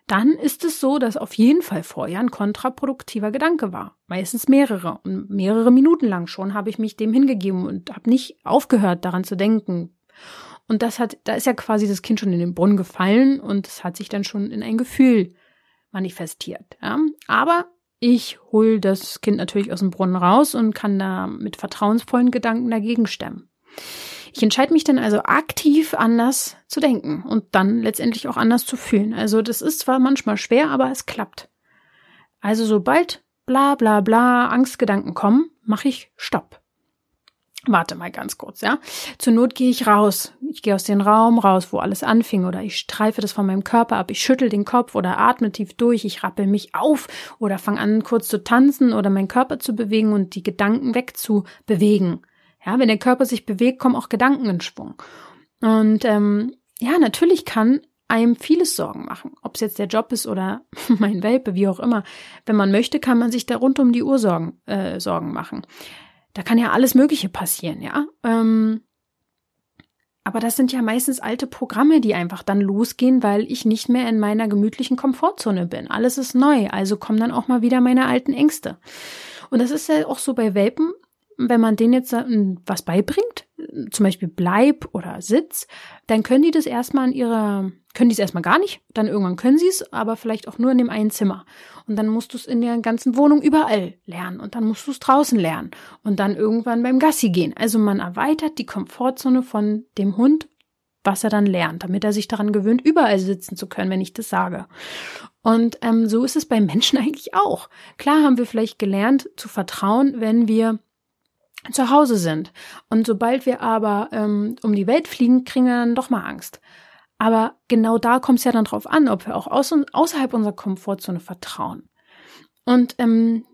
dann ist es so, dass auf jeden Fall vorher ein kontraproduktiver Gedanke war. Meistens mehrere. Und mehrere Minuten lang schon habe ich mich dem hingegeben und habe nicht aufgehört, daran zu denken. Und das hat, da ist ja quasi das Kind schon in den Brunnen gefallen und es hat sich dann schon in ein Gefühl manifestiert. Ja? Aber ich hole das Kind natürlich aus dem Brunnen raus und kann da mit vertrauensvollen Gedanken dagegen stemmen. Ich entscheide mich dann also aktiv anders zu denken und dann letztendlich auch anders zu fühlen. Also das ist zwar manchmal schwer, aber es klappt. Also sobald bla bla bla Angstgedanken kommen, mache ich Stopp. Warte mal ganz kurz, ja. Zur Not gehe ich raus. Ich gehe aus dem Raum raus, wo alles anfing, oder ich streife das von meinem Körper ab. Ich schüttel den Kopf oder atme tief durch. Ich rappel mich auf oder fange an, kurz zu tanzen oder meinen Körper zu bewegen und die Gedanken wegzubewegen. Ja, wenn der Körper sich bewegt, kommen auch Gedanken in Schwung. Und ähm, ja, natürlich kann einem vieles Sorgen machen. Ob es jetzt der Job ist oder mein Welpe, wie auch immer. Wenn man möchte, kann man sich da rund um die Uhr Sorgen, äh, Sorgen machen. Da kann ja alles Mögliche passieren, ja. Ähm, aber das sind ja meistens alte Programme, die einfach dann losgehen, weil ich nicht mehr in meiner gemütlichen Komfortzone bin. Alles ist neu, also kommen dann auch mal wieder meine alten Ängste. Und das ist ja auch so bei Welpen, wenn man denen jetzt was beibringt, zum Beispiel Bleib oder Sitz, dann können die das erstmal in ihrer, können die es erstmal gar nicht, dann irgendwann können sie es, aber vielleicht auch nur in dem einen Zimmer. Und dann musst du es in der ganzen Wohnung überall lernen und dann musst du es draußen lernen und dann irgendwann beim Gassi gehen. Also man erweitert die Komfortzone von dem Hund, was er dann lernt, damit er sich daran gewöhnt, überall sitzen zu können, wenn ich das sage. Und ähm, so ist es beim Menschen eigentlich auch. Klar haben wir vielleicht gelernt zu vertrauen, wenn wir zu Hause sind. Und sobald wir aber ähm, um die Welt fliegen, kriegen wir dann doch mal Angst. Aber genau da kommt es ja dann drauf an, ob wir auch aus, außerhalb unserer Komfortzone vertrauen. Und ähm,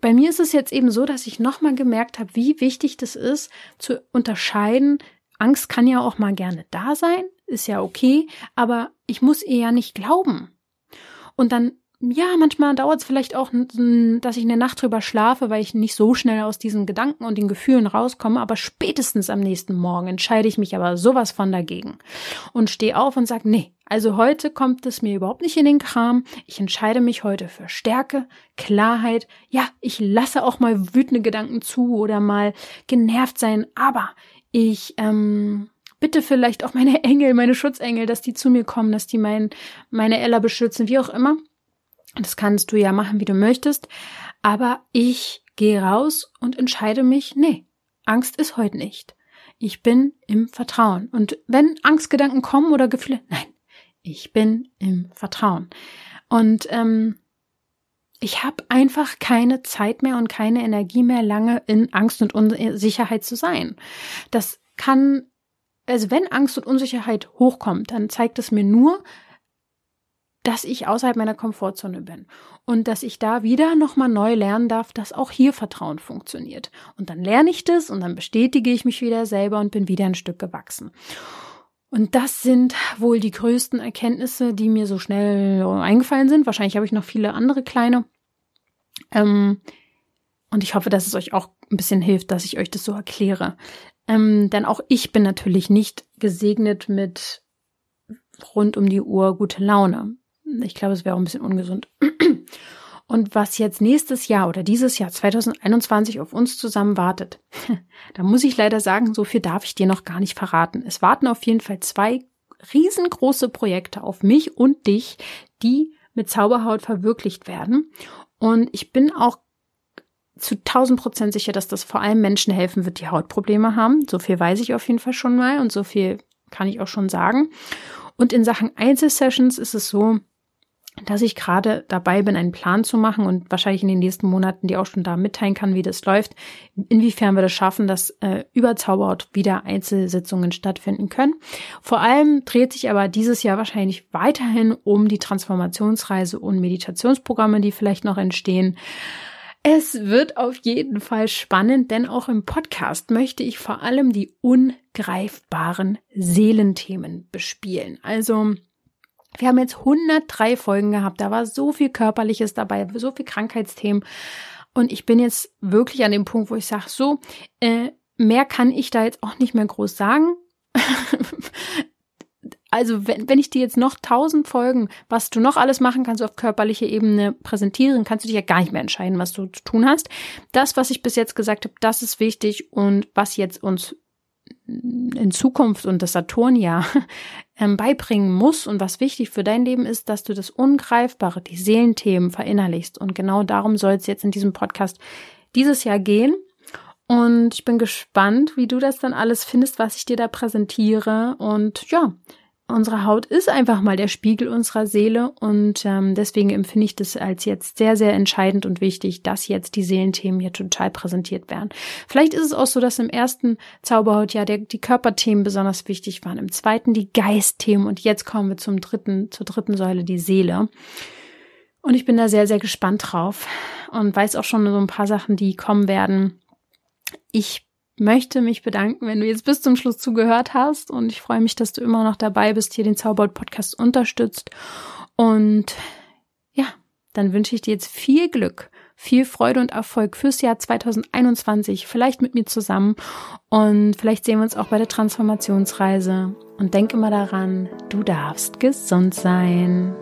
bei mir ist es jetzt eben so, dass ich nochmal gemerkt habe, wie wichtig das ist, zu unterscheiden. Angst kann ja auch mal gerne da sein, ist ja okay, aber ich muss ihr ja nicht glauben. Und dann ja, manchmal dauert es vielleicht auch, dass ich eine Nacht drüber schlafe, weil ich nicht so schnell aus diesen Gedanken und den Gefühlen rauskomme, aber spätestens am nächsten Morgen entscheide ich mich aber sowas von dagegen und stehe auf und sage, nee, also heute kommt es mir überhaupt nicht in den Kram. Ich entscheide mich heute für Stärke, Klarheit. Ja, ich lasse auch mal wütende Gedanken zu oder mal genervt sein, aber ich ähm, bitte vielleicht auch meine Engel, meine Schutzengel, dass die zu mir kommen, dass die mein, meine Ella beschützen, wie auch immer. Das kannst du ja machen, wie du möchtest. Aber ich gehe raus und entscheide mich, nee, Angst ist heute nicht. Ich bin im Vertrauen. Und wenn Angstgedanken kommen oder Gefühle, nein, ich bin im Vertrauen. Und ähm, ich habe einfach keine Zeit mehr und keine Energie mehr, lange in Angst und Unsicherheit zu sein. Das kann, also wenn Angst und Unsicherheit hochkommt, dann zeigt es mir nur, dass ich außerhalb meiner Komfortzone bin und dass ich da wieder nochmal neu lernen darf, dass auch hier Vertrauen funktioniert. Und dann lerne ich das und dann bestätige ich mich wieder selber und bin wieder ein Stück gewachsen. Und das sind wohl die größten Erkenntnisse, die mir so schnell eingefallen sind. Wahrscheinlich habe ich noch viele andere kleine. Ähm, und ich hoffe, dass es euch auch ein bisschen hilft, dass ich euch das so erkläre. Ähm, denn auch ich bin natürlich nicht gesegnet mit rund um die Uhr gute Laune. Ich glaube, es wäre auch ein bisschen ungesund. Und was jetzt nächstes Jahr oder dieses Jahr 2021 auf uns zusammen wartet, da muss ich leider sagen, so viel darf ich dir noch gar nicht verraten. Es warten auf jeden Fall zwei riesengroße Projekte auf mich und dich, die mit Zauberhaut verwirklicht werden. Und ich bin auch zu 1000 Prozent sicher, dass das vor allem Menschen helfen wird, die Hautprobleme haben. So viel weiß ich auf jeden Fall schon mal und so viel kann ich auch schon sagen. Und in Sachen Einzelsessions ist es so, dass ich gerade dabei bin, einen Plan zu machen und wahrscheinlich in den nächsten Monaten die auch schon da mitteilen kann, wie das läuft, inwiefern wir das schaffen, dass äh, über Zauberort wieder Einzelsitzungen stattfinden können. Vor allem dreht sich aber dieses Jahr wahrscheinlich weiterhin um die Transformationsreise und Meditationsprogramme, die vielleicht noch entstehen. Es wird auf jeden Fall spannend, denn auch im Podcast möchte ich vor allem die ungreifbaren Seelenthemen bespielen. Also wir haben jetzt 103 Folgen gehabt, da war so viel Körperliches dabei, so viel Krankheitsthemen. Und ich bin jetzt wirklich an dem Punkt, wo ich sage, so, äh, mehr kann ich da jetzt auch nicht mehr groß sagen. also wenn, wenn ich dir jetzt noch tausend Folgen, was du noch alles machen kannst auf körperlicher Ebene präsentieren, kannst du dich ja gar nicht mehr entscheiden, was du zu tun hast. Das, was ich bis jetzt gesagt habe, das ist wichtig und was jetzt uns in Zukunft und das Saturnjahr ähm, beibringen muss und was wichtig für dein Leben ist, dass du das Ungreifbare, die Seelenthemen verinnerlichst. Und genau darum soll es jetzt in diesem Podcast dieses Jahr gehen. Und ich bin gespannt, wie du das dann alles findest, was ich dir da präsentiere. Und ja, unsere Haut ist einfach mal der Spiegel unserer Seele und ähm, deswegen empfinde ich das als jetzt sehr, sehr entscheidend und wichtig, dass jetzt die Seelenthemen hier total präsentiert werden. Vielleicht ist es auch so, dass im ersten Zauberhaut ja der, die Körperthemen besonders wichtig waren, im zweiten die Geistthemen und jetzt kommen wir zum dritten, zur dritten Säule, die Seele. Und ich bin da sehr, sehr gespannt drauf und weiß auch schon so ein paar Sachen, die kommen werden. Ich möchte mich bedanken, wenn du jetzt bis zum Schluss zugehört hast. Und ich freue mich, dass du immer noch dabei bist, hier den Zauberbold Podcast unterstützt. Und ja, dann wünsche ich dir jetzt viel Glück, viel Freude und Erfolg fürs Jahr 2021, vielleicht mit mir zusammen. Und vielleicht sehen wir uns auch bei der Transformationsreise. Und denk immer daran, du darfst gesund sein.